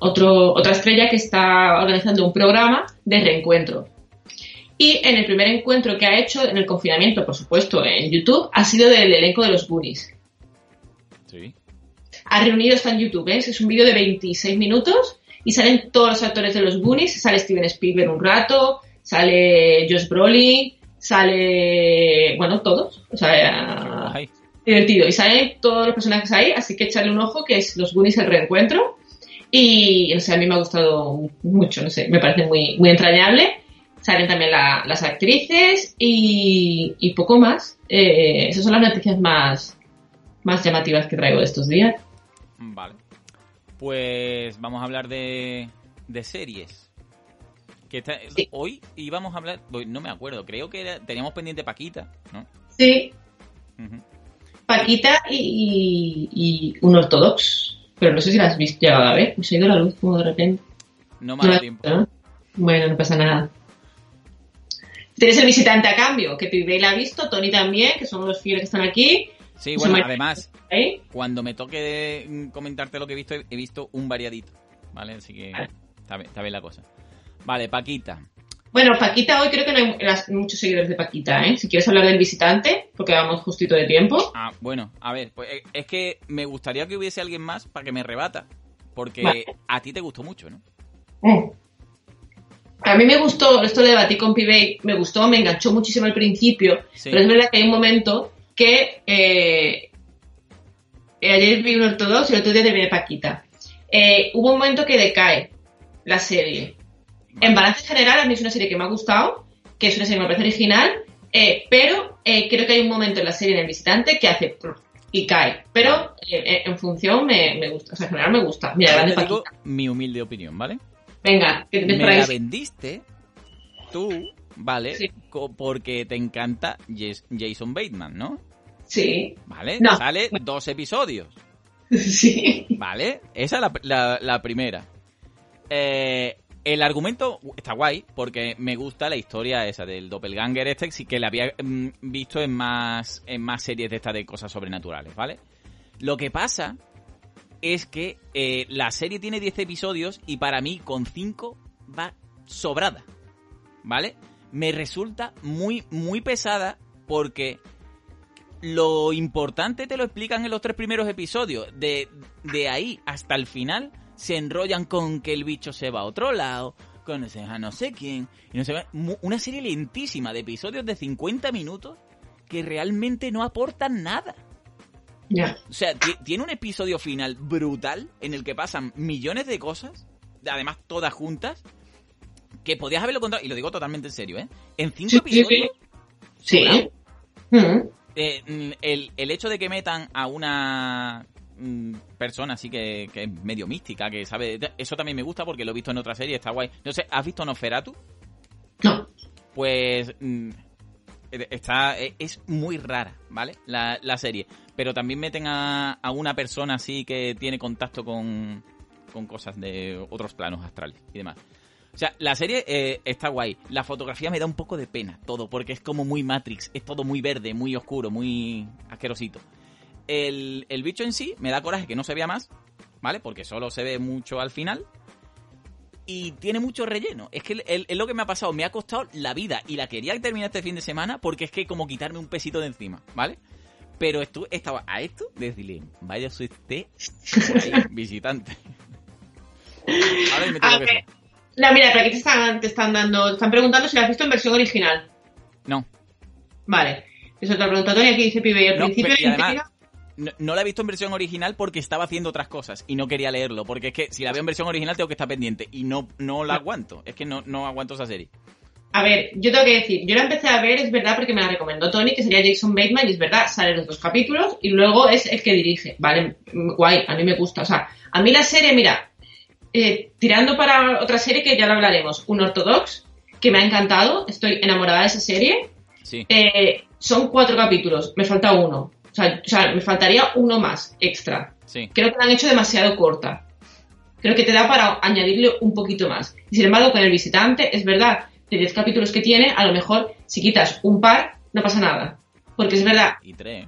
otro, otra estrella que está organizando un programa de reencuentro. Y en el primer encuentro que ha hecho en el confinamiento, por supuesto, en YouTube, ha sido del elenco de los Goonies. Sí. Ha reunido, está en YouTube, ¿eh? es un vídeo de 26 minutos y salen todos los actores de los Goonies, sale Steven Spielberg un rato, sale Josh Brolin, sale, bueno, todos, o sea, divertido. Y salen todos los personajes ahí, así que echarle un ojo que es los Goonies el reencuentro y, o sea, a mí me ha gustado mucho, no sé, me parece muy, muy entrañable. Salen también las actrices y, poco más. Eh, esas son las noticias más, más llamativas que traigo de estos días. Vale. Pues vamos a hablar de, de series. Que Hoy íbamos a hablar, no me acuerdo, creo que teníamos pendiente Paquita, ¿no? Sí. Paquita y, y, un ortodox. Pero no sé si la has visto ya a ver. Me ha ido la luz como de repente. No me da tiempo. Bueno, no pasa nada. Tienes el visitante a cambio, que Pibey la ha visto, Tony también, que son los fieles que están aquí. Sí, bueno, además, cuando me toque comentarte lo que he visto, he visto un variadito, ¿vale? Así que está bien la cosa. Vale, Paquita. Bueno, Paquita, hoy creo que no hay muchos seguidores de Paquita, ¿eh? Si quieres hablar del visitante, porque vamos justito de tiempo. Ah, bueno, a ver, pues eh, es que me gustaría que hubiese alguien más para que me rebata, porque a ti te gustó mucho, ¿no? Mm. A mí me gustó, esto de debatí con Pibey, me gustó, me enganchó muchísimo al principio, pero es verdad que hay un momento que eh, ayer vi un ortodoxo y el otro día te Paquita. Eh, hubo un momento que decae la serie en balance general, a mí es una serie que me ha gustado, que es una serie que me parece original, eh, pero eh, creo que hay un momento en la serie en el visitante que hace y cae. Pero eh, en función me, gusta, o sea, en general me gusta. Mira, te digo mi humilde opinión, ¿vale? Venga, que te me la vendiste tú, ¿vale? Porque te encanta Jason Bateman, ¿no? Sí. ¿Vale? Sale dos episodios. Sí. ¿Vale? Esa es la, la- la primera. Eh, el argumento está guay porque me gusta la historia esa del doppelganger este, sí que la había mm, visto en más, en más series de estas de cosas sobrenaturales, ¿vale? Lo que pasa es que eh, la serie tiene 10 episodios y para mí con 5 va sobrada, ¿vale? Me resulta muy, muy pesada porque lo importante te lo explican en los tres primeros episodios. De, de ahí hasta el final se enrollan con que el bicho se va a otro lado, con ese a no sé quién. Y no sé, una serie lentísima de episodios de 50 minutos que realmente no aportan nada. Ya. O sea, ti- tiene un episodio final brutal en el que pasan millones de cosas, además todas juntas, que podías haberlo contado, y lo digo totalmente en serio, ¿eh? En cinco Sí, sí, sí. episodios, Sí. Mm. Eh, mm, el, el hecho de que metan a una mm, persona así que, que es medio mística, que sabe... Eso también me gusta porque lo he visto en otra serie, está guay. No sé, ¿has visto Nosferatu? No. Pues mm, está e- es muy rara, ¿vale? La, la serie. Pero también meten a, a una persona así que tiene contacto con, con cosas de otros planos astrales y demás. O sea, la serie eh, está guay. La fotografía me da un poco de pena todo, porque es como muy Matrix. Es todo muy verde, muy oscuro, muy asquerosito. El, el bicho en sí me da coraje que no se vea más, ¿vale? Porque solo se ve mucho al final. Y tiene mucho relleno. Es que es lo que me ha pasado. Me ha costado la vida y la quería terminar este fin de semana porque es que como quitarme un pesito de encima, ¿vale? Pero estu- estaba a esto de decirle, vaya usted por ahí, visitante. Ahora me tengo A que. No, mira, pero aquí te están, te están dando, te están preguntando si la has visto en versión original. No, Vale. Eso te lo pregunta Tony, aquí dice Pibe. Y al No, principio pero- y además- no, no la he visto en versión original porque estaba haciendo otras cosas y no quería leerlo. Porque es que si la veo en versión original tengo que estar pendiente y no, no la aguanto. Es que no, no aguanto esa serie. A ver, yo tengo que decir, yo la empecé a ver, es verdad, porque me la recomendó Tony, que sería Jason Bateman, y es verdad, salen los dos capítulos, y luego es el que dirige. Vale, guay, a mí me gusta. O sea, a mí la serie, mira, eh, tirando para otra serie que ya la hablaremos, un Ortodox, que me ha encantado, estoy enamorada de esa serie. Sí. Eh, son cuatro capítulos, me falta uno. O sea, o sea, me faltaría uno más extra. Sí. Creo que la han hecho demasiado corta. Creo que te da para añadirle un poquito más. Y sin embargo, con el visitante, es verdad, de 10 capítulos que tiene, a lo mejor si quitas un par, no pasa nada. Porque es verdad, Y tres.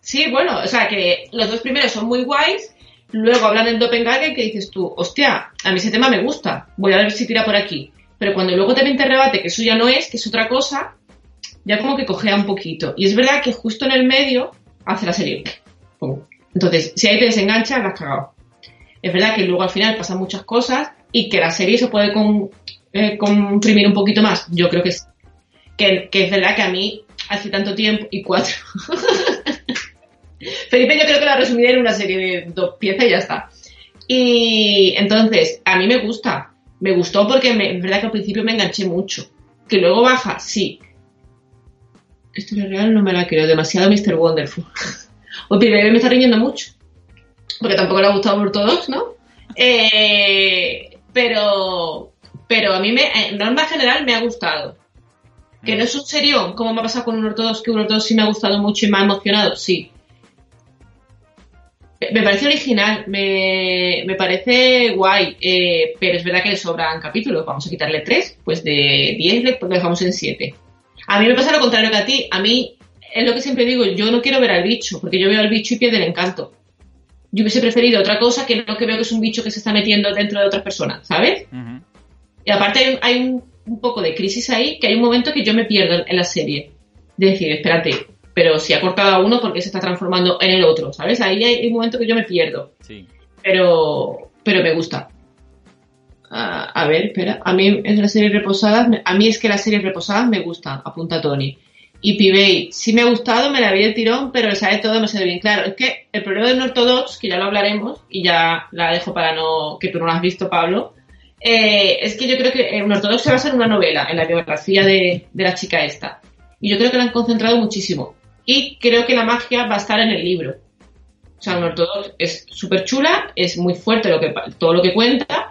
sí, bueno, o sea que los dos primeros son muy guays, luego hablan del Doppelganger que dices tú, hostia, a mí ese tema me gusta, voy a ver si tira por aquí. Pero cuando luego también te rebate que eso ya no es, que es otra cosa, ya como que cojea un poquito. Y es verdad que justo en el medio hace la serie. Entonces, si ahí te desenganchas, la has cagado. Es verdad que luego al final pasan muchas cosas y que la serie se puede eh, comprimir un poquito más. Yo creo que es, que, es verdad que a mí hace tanto tiempo y cuatro. Felipe yo creo que la resumiré en una serie de dos piezas y ya está. Y entonces, a mí me gusta. Me gustó porque es verdad que al principio me enganché mucho. Que luego baja, sí. Historia real no me la creo, demasiado Mr. Wonderful. O Pibe me está riñendo mucho. Porque tampoco le ha gustado Ortodox, ¿no? Eh, pero, pero a mí, me, en norma general, me ha gustado. Que no es un serión, como me ha pasado con un Ortodox, que un Ortodox sí me ha gustado mucho y me ha emocionado, sí. Me- parece original, me, me parece guay, eh, pero es verdad que le sobran capítulos. Vamos a quitarle tres, pues de 10 le dejamos en 7. A mí me pasa lo contrario que a ti. A mí, es lo que siempre digo, yo no quiero ver al bicho, porque yo veo al bicho y pierde el encanto. Yo hubiese preferido otra cosa que no que veo que es un bicho que se está metiendo dentro de otras personas, ¿sabes? Y aparte hay, un- hay un, un poco de crisis ahí, que hay un momento que yo me pierdo en, en la serie. De decir, espérate, pero si ha cortado a uno, ¿por qué se está transformando en el otro? ¿Sabes? Ahí hay un momento que yo me pierdo. Sí. Pero, pero me gusta. A ver, espera. A mí en las series reposadas, me- a mí es que las series reposadas me gustan, apunta Tony. Y Pibey, sí me ha gustado, me la vi el tirón, pero le sale todo demasiado bien. Claro, es que el problema de ortodox, que ya lo hablaremos, y ya la dejo para no, que tú no lo has visto, Pablo, eh, es que yo creo que un ortodox se basa en una novela, en la biografía de, de la chica esta. Y yo creo que la han concentrado muchísimo. Y creo que la magia va a estar en el libro. O sea, un ortodox es súper chula, es muy fuerte lo que, todo lo que cuenta,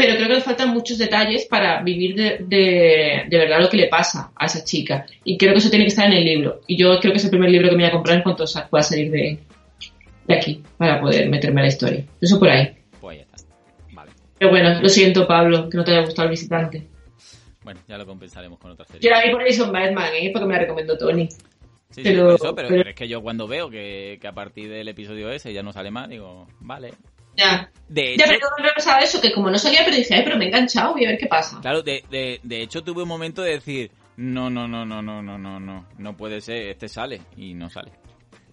pero creo que le faltan muchos detalles para vivir de, de, de verdad lo que le pasa a esa chica. Y creo que eso tiene que estar en el libro. Y yo creo que es el primer libro que me voy a comprar en cuanto pueda salir de, de aquí para poder meterme a la historia. Eso por ahí. Pues ya está. Vale. Pero bueno, lo siento, Pablo, que no te haya gustado el visitante. Bueno, ya lo compensaremos con otra serie. Yo la vi por Jason Batman, ¿eh? Porque me la recomendó Tony. Sí, sí, pero- por eso, pero, pero- pero es que yo cuando veo que, que a partir del episodio ese ya no sale más, digo, vale. Ya. De Ya, hecho, pero ha pasado eso, que como no salía, pero dije, ay, pero me he enganchado, voy a ver qué pasa. claro, de, de, de hecho tuve un momento de decir, no, no, no, no, no, no, no, no, no puede ser, este sale y no sale.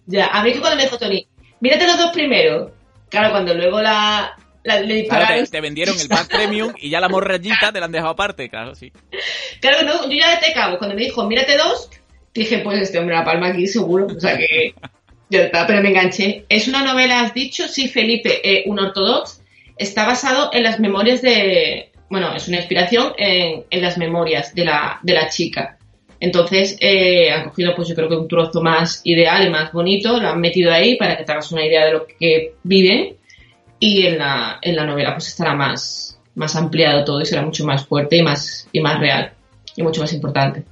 Ya, a mí que cuando me dijo Tony, mírate los dos primeros. Claro, cuando luego la, la- le Claro, dispararon. te, te vendieron el pack premium y ya la morrayita te la han dejado aparte, claro, sí. Claro, no, yo ya te cabo. Cuando me dijo, mírate dos, dije, pues este hombre la palma aquí seguro. O sea que está, pero me enganché. Es una novela, has dicho, sí, Felipe, eh, un ortodox. Está basado en las memorias de. Bueno, es una inspiración en, en las memorias de la, de la chica. Entonces, eh, han cogido, pues yo creo que un trozo más ideal y más bonito, lo han metido ahí para que te hagas una idea de lo que viven. Y en la, en la novela, pues estará más, más ampliado todo y será mucho más fuerte y más, y más real y mucho más importante.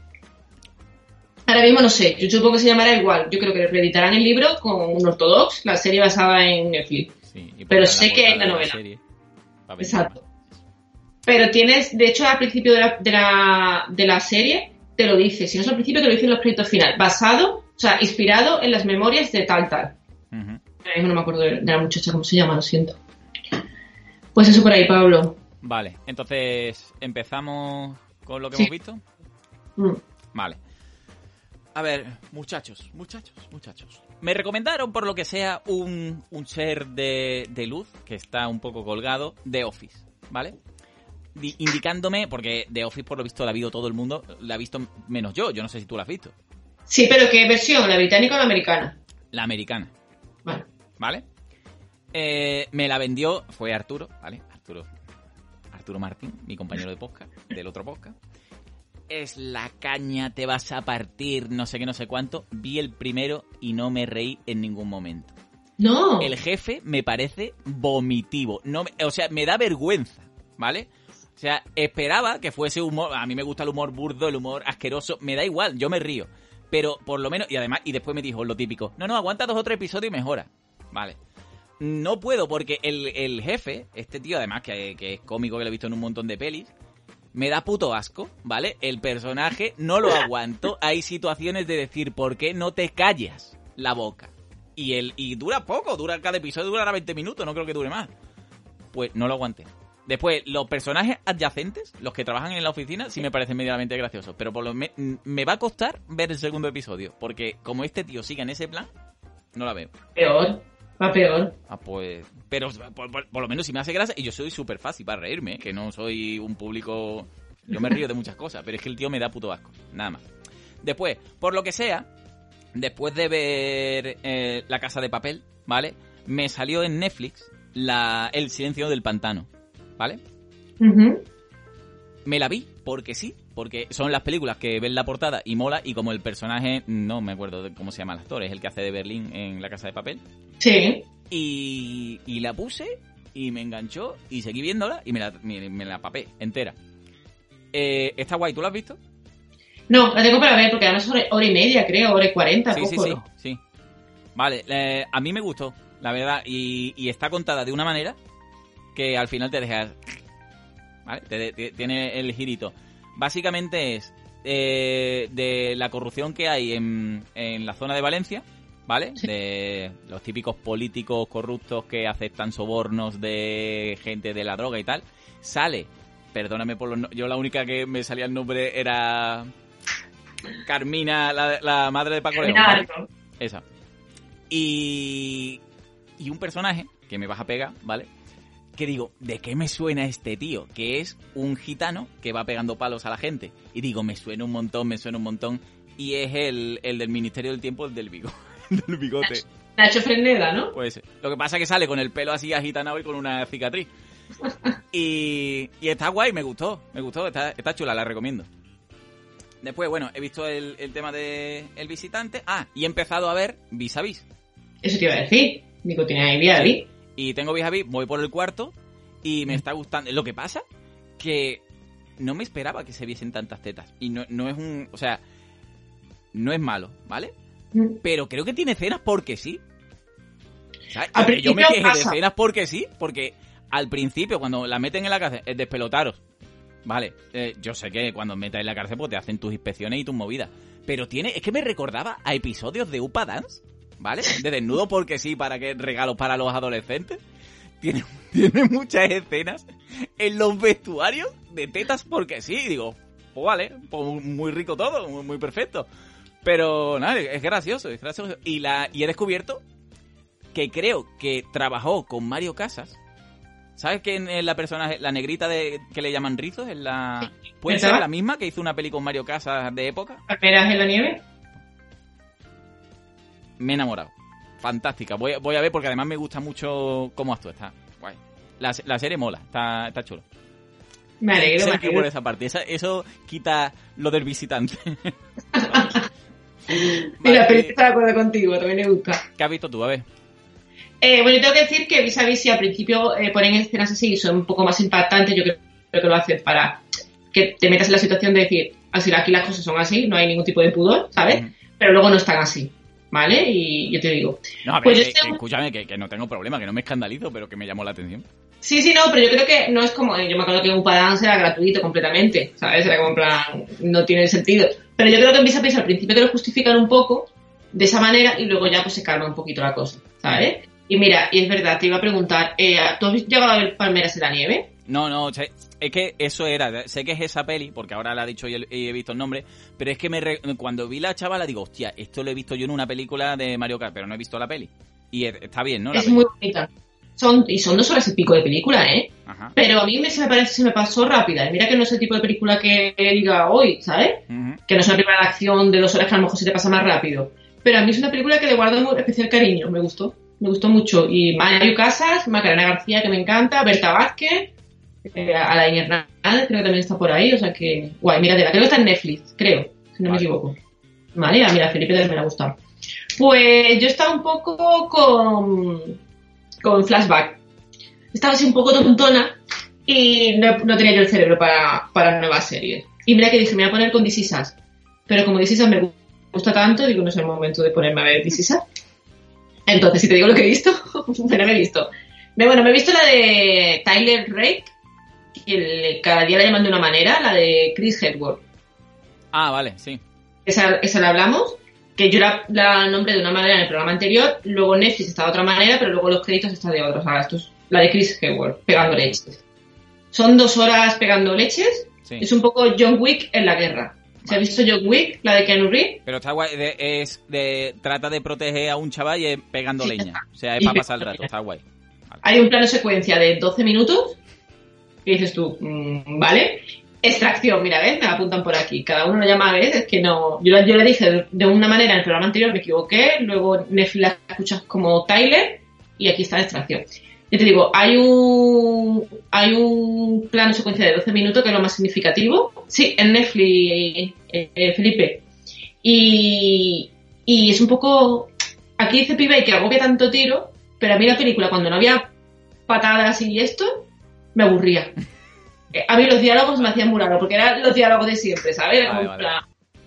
Ahora mismo no sé, yo supongo que se llamará igual. Yo creo que reeditarán el libro con un ortodox, la serie basada en Netflix. sí Pero sé que hay la novela. Exacto. más. Pero tienes, de hecho, al principio de la, de la, de la serie te lo dice, si no es al principio te lo dice en los créditos final, basado, o sea, inspirado en las memorias de tal tal. Ahora mismo no me acuerdo de, de la muchacha cómo se llama, lo siento. Pues eso por ahí, Pablo. Vale, entonces empezamos con lo que Sí. hemos visto. Mm. Vale. A ver, muchachos, muchachos, muchachos. Me recomendaron, por lo que sea, un, un ser de, de luz que está un poco colgado de Office, ¿vale? Di- indicándome, porque de Office, por lo visto, la ha visto todo el mundo, la ha visto menos yo. Yo no sé si tú la has visto. Sí, pero ¿qué versión? ¿La británica o la americana? La americana, Vale. ¿vale? Eh, me la vendió, fue Arturo, ¿vale? Arturo, Arturo Martín, mi compañero de podcast, del otro podcast. Es la caña, te vas a partir, no sé qué, no sé cuánto. Vi el primero y no me reí en ningún momento. No. El jefe me parece vomitivo. No, o sea, me da vergüenza, ¿vale? O sea, esperaba que fuese humor. A mí me gusta el humor burdo, el humor asqueroso. Me da igual, yo me río. Pero por lo menos, y además, y después me dijo lo típico: No, no, aguanta dos o tres episodios y mejora. Vale. No puedo porque el, el jefe, este tío además que, que es cómico, que lo he visto en un montón de pelis, me da puto asco, ¿vale? El personaje no lo aguanto. Hay situaciones de decir, ¿por qué no te callas la boca? Y, el, y dura poco, dura cada episodio, durará 20 minutos, no creo que dure más. Pues no lo aguanté. Después, los personajes adyacentes, los que trabajan en la oficina, sí me parecen medianamente graciosos. Pero por lo me, me va a costar ver el segundo episodio. Porque como este tío siga en ese plan, no la veo. Peor. Va peor. Ah, pues. Pero por, por- por lo menos si me hace gracia, y yo soy súper fácil para reírme, que no soy un público. Yo me río de muchas cosas, pero es que el tío me da puto asco. Nada más. Después, por lo que sea, después de ver eh, La Casa de Papel, ¿vale? Me salió en Netflix la, El Silencio del Pantano, ¿vale? Me la vi porque sí, porque son las películas que ven la portada y mola, y como el personaje, no me acuerdo de cómo se llama el actor, es el que hace de Berlín en La Casa de Papel. Sí. Y, y la puse y me enganchó y seguí viéndola y me la, me, me la papé entera. Eh, está guay, ¿tú la has visto? No, la tengo para ver porque además es hora, hora y media, creo, hora y cuarenta, Sí, sí, poco, sí, ¿no? sí. Vale, eh, a mí me gustó, la verdad, y, y está contada de una manera que al final te deja... ¿Vale? Te- te- tiene el girito. Básicamente es eh, de la corrupción que hay en, en la zona de Valencia, ¿vale? De los típicos políticos corruptos que aceptan sobornos de gente de la droga y tal. Sale, perdóname por los... no- Yo la única que me salía el nombre era... Carmina, la, la madre de Paco León. Esa. Y, y un personaje que me vas a pegar, ¿vale? Que digo, ¿de qué me suena este tío? Que es un gitano que va pegando palos a la gente. Y digo, me suena un montón, me suena un montón. Y es el, el del Ministerio del Tiempo, el del bigote. del bigote. Nacho Fresneda, ¿no? Pues lo que pasa es que sale con el pelo así agitanado y con una cicatriz. Y, y está guay, me gustó, me gustó, está, está chula, la recomiendo. Después, bueno, he visto el, el tema de El Visitante. Ah, y he empezado a ver Vis a Vis. Eso te iba a decir. Digo, tiene ahí vida, David. Y tengo Vis a Vis, voy por el cuarto y me está gustando. Lo que pasa que no me esperaba que se viesen tantas tetas. Y no, no es un... O sea, no es malo, ¿vale? Pero creo que tiene escenas porque sí. Yo me quejé de escenas porque sí, porque al principio, cuando la meten en la cárcel, es despelotaros. Vale, eh, yo sé que cuando metas en la cárcel pues te hacen tus inspecciones y tus movidas. Pero tiene, es que me recordaba a episodios de Upa Dance, ¿vale? De desnudo porque sí, para que regalos para los adolescentes. Tiene, tiene muchas escenas en los vestuarios de tetas porque sí. Y digo, pues vale, pues muy rico todo, muy, muy perfecto. Pero nada, es gracioso, es gracioso. Y, la, y he descubierto que creo que trabajó con Mario Casas. ¿Sabes es la persona, la negrita de que le llaman rizos? Es la... ¿Puede ser la misma que hizo una peli con Mario Casas de época? ¿Palmeras en la nieve? Me he enamorado. Fantástica. Voy, voy a ver porque además me gusta mucho cómo actúa. Está guay. La, la serie mola, está, está chulo. Me alegro, Sé me que alegro. por esa parte. Esa- eso quita lo del visitante. Mira, Vale, pero ¿qué, estoy de acuerdo contigo, también me gusta. qué has visto tú? A ver. Eh, bueno, yo tengo que decir que Vis a Vis, si al principio eh, ponen escenas así y son un poco más impactantes, yo creo, creo que lo hacen para que te metas en la situación de decir, así aquí las cosas son así, no hay ningún tipo de pudor, ¿sabes? Pero luego no están así, ¿vale? Y yo te digo, No, a ver, Pues que- que escúchame, que, que no tengo problema, que no me escandalizo, pero que me llamó la atención. Sí, sí, no, pero yo creo que no es como. Yo me acuerdo que un Dance era gratuito completamente, ¿sabes? Era como en plan. No tiene sentido. Pero yo creo que en Vis a Vis al principio te lo justifican un poco de esa manera y luego ya pues se calma un poquito la cosa, ¿sabes? Y mira, y es verdad, te iba a preguntar, eh, ¿tú has llegado a ver Palmeras en la nieve? No, no, es que eso era, sé que es esa peli, porque ahora la ha dicho y he visto el nombre, pero es que me re- cuando vi la chavala digo, hostia, esto lo he visto yo en una película de Mario Kart, pero no he visto la peli. Y está bien, ¿no? La es peli. muy bonita. Son, y son dos horas y pico de película, ¿eh? Ajá. Pero a mí me, se me parece se me pasó rápida. Mira que no es el tipo de película que diga hoy, ¿sabes? Que no es una de acción de dos horas que a lo mejor se te pasa más rápido. Pero a mí es una película que le guardo muy especial cariño, me gustó. Me gustó mucho. Y Mario Casas, Macarena García, que me encanta, Berta Vázquez, eh, Alain Hernández, creo que también está por ahí. O sea que, guay, mira, creo que está en Netflix, creo, si no me equivoco. Vale, ah, mira, Felipe también me ha gustado. Pues yo estaba un poco con, con flashback. Estaba así un poco tontona y no, no tenía yo el cerebro para, para nuevas series. Y mira que dije, me voy a poner con Us. Pero como Is Us me gusta tanto, digo, no es el momento de ponerme a ver Is Us. Entonces, si te digo lo que he visto, bueno, me he visto. Bueno, me he visto la de Tyler Rake, que el- cada día la llaman de una manera, la de Chris Hedworth. Ah, vale, sí. Esa, esa la hablamos, que yo la, la nombré de una manera en el programa anterior, luego Netflix está de otra manera, pero luego los créditos están de otra. O sea, esto es la de Chris Hedworth, pegando leches. Son dos horas pegando leches, sí. es un poco John Wick en la guerra. ¿Se ha visto John Wick, la de Keanu Reeves? Pero está guay, de- es de, trata de proteger a un chaval y es pegando Sí, leña. O sea, es Y para pasar el rato, está guay. Hay un plano secuencia de 12 minutos y dices tú, mm, ¿vale? Extracción, mira, ¿ves? Me la apuntan por aquí. Cada uno lo llama a veces, que no. Yo, yo le dije de- una manera en el programa anterior, me equivoqué, luego Netflix la escuchas como Tyler y aquí está la extracción. Yo te digo, hay un, hay un plano secuencia de 12 minutos que es lo más significativo. Sí, en Netflix, eh, eh, Felipe. Y, y es un poco. Aquí dice Pibe que agobia tanto tiro, pero a mí la película, cuando no había patadas y esto, me aburría. Eh, A mí los diálogos me hacían muy raro, porque eran los diálogos de siempre, ¿sabes? Era como Vale,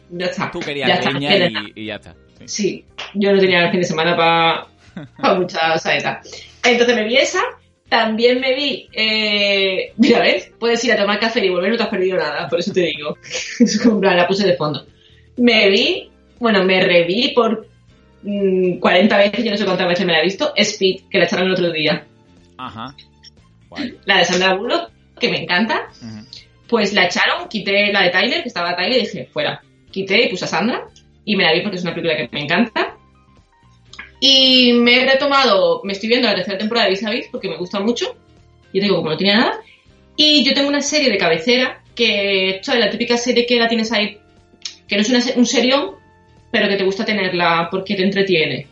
ya está. Tú ya querías está, leña ya está. y, ya está. Sí. Sí, yo no tenía el fin de semana para mucha saeta. Entonces me vi esa, también me vi, eh, mira, ¿ves? Puedes ir a tomar café y volver, no te has perdido nada, por eso te digo. la puse de fondo. Me vi, bueno, me reví por mm, 40 veces, yo no sé cuántas veces me la he visto, Speed, que la echaron el otro día. Ajá. Guay. La de Sandra Bullock, que me encanta, pues la echaron, quité la de Tyler, que estaba Tyler, y dije, fuera. Quité y puse a Sandra, y me la vi porque es una película que me encanta. Y me he retomado, me estoy viendo la tercera temporada de Vis a Vis porque me gusta mucho. Yo digo, como no tiene nada. Y yo tengo una serie de cabecera que es la típica serie que la tienes ahí, que no es una un serión, pero que te gusta tenerla porque te entretiene.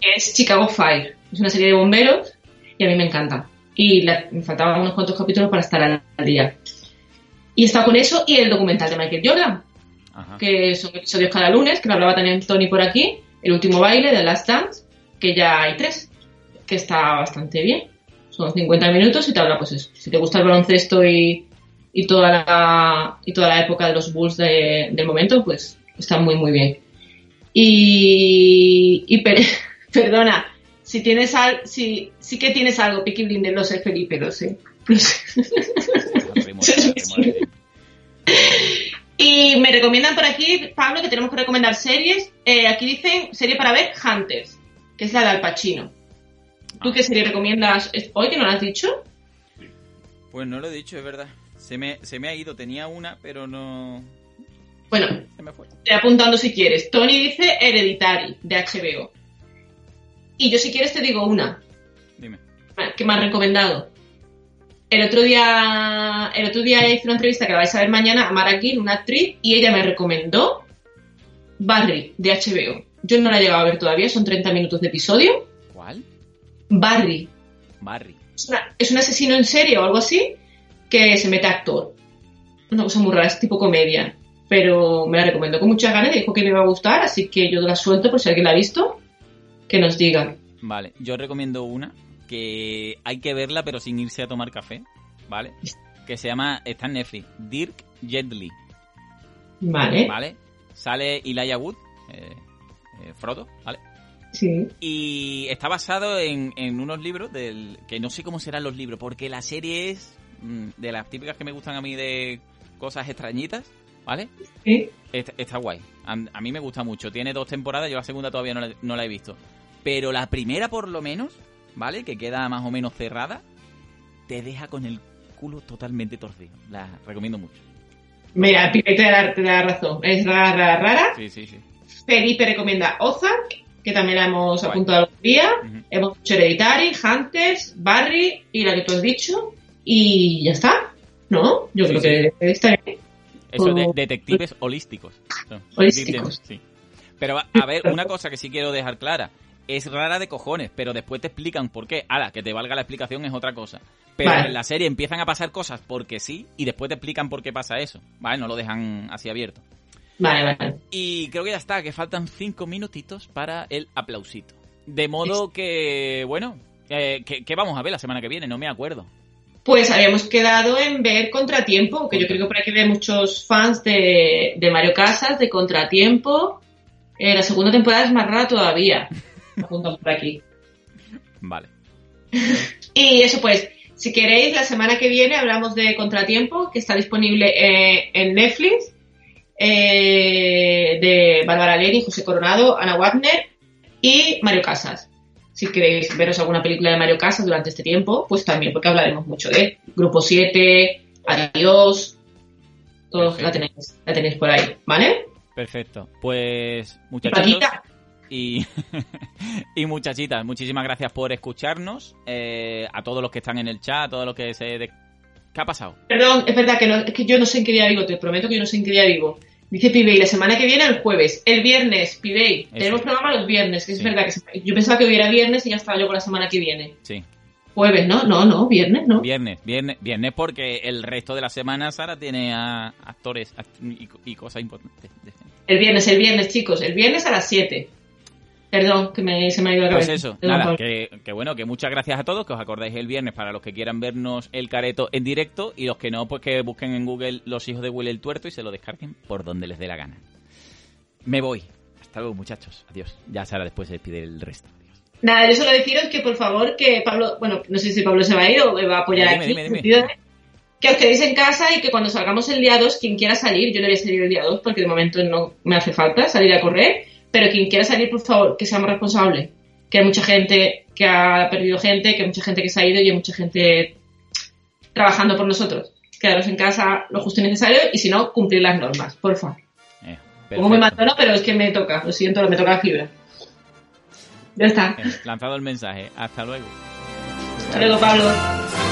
Que es Chicago Fire. Es una serie de bomberos y a mí me encanta. Y la- me faltaban unos cuantos capítulos para estar al, día. Y está con eso y el documental de Michael Jordan, Ajá. que son episodios cada lunes, que lo hablaba también Tony por aquí, el último baile de Last Dance, que ya hay tres, que está bastante bien. Son 50 minutos y te habla, pues eso. Si te gusta el baloncesto y, y toda la y toda la época de los Bulls de- del momento, pues está muy muy bien. Y, y per- perdona, si tienes al, si, sí que tienes algo, Peaky Blinders, lo sé, Felipe, lo sé. Lo sé. Y me recomiendan por aquí, Pablo, que tenemos que recomendar series. Eh, aquí dicen serie para ver, Hunters, que es la de Al Pacino. ¿Tú qué serie recomiendas hoy que no lo has dicho? Pues no lo he dicho, es verdad. Se me, se me ha ido, tenía una, pero no... Bueno, se me fue. te apuntando si quieres. Tony dice Hereditary, de HBO. Y yo si quieres te digo una. Dime. ¿Qué me has recomendado? El otro día, el otro día hice una entrevista que la vais a ver mañana a Mara Gill, una actriz, y ella me recomendó Barry, de HBO. Yo no la he llegado a ver todavía, son 30 minutos de episodio. ¿Cuál? Barry. Barry. Es, un asesino en serie o algo así que se mete a actor. Una cosa muy rara, es tipo comedia. Pero me la recomendó con muchas ganas, dijo que me iba a gustar, así que yo la suelto por si alguien la ha visto, que nos diga. Vale, yo recomiendo una que hay que verla pero sin irse a tomar café, ¿vale? Que se llama, está en Netflix, Dirk Gently. Vale. ¿Vale? Sale Elijah Wood, eh, eh, Frodo, ¿vale? Sí. Y está basado en, unos libros del que no sé cómo serán los libros, porque la serie es mm, de las típicas que me gustan a mí de cosas extrañitas, ¿vale? Sí. Está, guay. A, mí me gusta mucho. Tiene dos temporadas, yo la segunda todavía no no la he visto. Pero la primera, por lo menos, ¿vale? Que queda más o menos cerrada, te deja con el culo totalmente torcido. La recomiendo mucho. Mira, Pipe te da, razón. Es rara, rara, Sí, sí, sí. Felipe recomienda Ozark, que también la hemos apuntado algún día. Hemos hecho Hereditary, Hunters, Barry y la que tú has dicho. Y ya está. ¿No? Yo creo que está bien. Eso, de, detectives holísticos. holísticos. Sí. Pero a ver, una cosa que sí quiero dejar clara es rara de cojones, pero después te explican por qué. Ahora, que te valga la explicación es otra cosa. Pero en la serie empiezan a pasar cosas porque sí y después te explican por qué pasa eso. Vale, no lo dejan así abierto. Vale, vale. Y creo que ya está, que faltan cinco minutitos para el aplausito. De modo que, bueno, eh, ¿qué vamos a ver la semana que viene? No me acuerdo. Pues habíamos quedado en ver Contratiempo, que yo creo que por aquí hay muchos fans de, de Mario Casas, de Contratiempo. Eh, la segunda temporada es más rara todavía. Apunto por aquí. Vale. y eso pues, si queréis, la semana que viene hablamos de Contratiempo, que está disponible eh, en Netflix, eh, de Bárbara Leni, José Coronado, Ana Wagner y Mario Casas. Si queréis veros alguna película de Mario Casas durante este tiempo, pues también, porque hablaremos mucho de Grupo 7, Adiós, todos la tenéis, la tenéis por ahí, ¿vale? Perfecto. Pues, muchachos. Y, y muchachitas, muchísimas gracias por escucharnos. Eh, a todos los que están en el chat, a todos los que se. ¿Qué ha pasado? Perdón, es verdad que, no, es que yo no sé en qué día vivo, te prometo que yo no sé en qué día vivo. Dice Pibey, la semana que viene el jueves, el viernes, Pibey. Tenemos programa los viernes, que es verdad que yo pensaba que hubiera viernes y ya estaba yo con la semana que viene. Sí. Jueves, ¿no? No, no, viernes, ¿no? Viernes, viernes, viernes porque el resto de la semana Sara tiene a actores y, cosas importantes. El viernes, el viernes, chicos, el viernes a las 7. Perdón, que me, se me ha ido la cabeza. Pues eso, nada, que, bueno, que muchas gracias a todos, que os acordáis el viernes para los que quieran vernos el careto en directo y los que no, pues que busquen en Google los hijos de Will el tuerto y se lo descarguen por donde les dé la gana. Me voy. Hasta luego, muchachos. Adiós. Ya Sara después se pide el resto. Adiós. Nada, yo solo deciros que por favor que Pablo, bueno, no sé si Pablo se va a ir o va a apoyar aquí. que os quedéis en casa y que cuando salgamos el día 2, quien quiera salir, yo no voy a salir el día 2 porque de momento no me hace falta salir a correr pero quien quiera salir, por favor, que seamos responsables. Que hay mucha gente que ha perdido gente, que hay mucha gente que se ha ido y hay mucha gente trabajando por nosotros. Quedaros en casa lo justo y necesario y si no, cumplir las normas, por favor. Eh, Como me mató, pero es que me toca, lo siento, me toca fibra. Ya está. Eh, lanzado el mensaje. Hasta luego. Hasta luego, Pablo.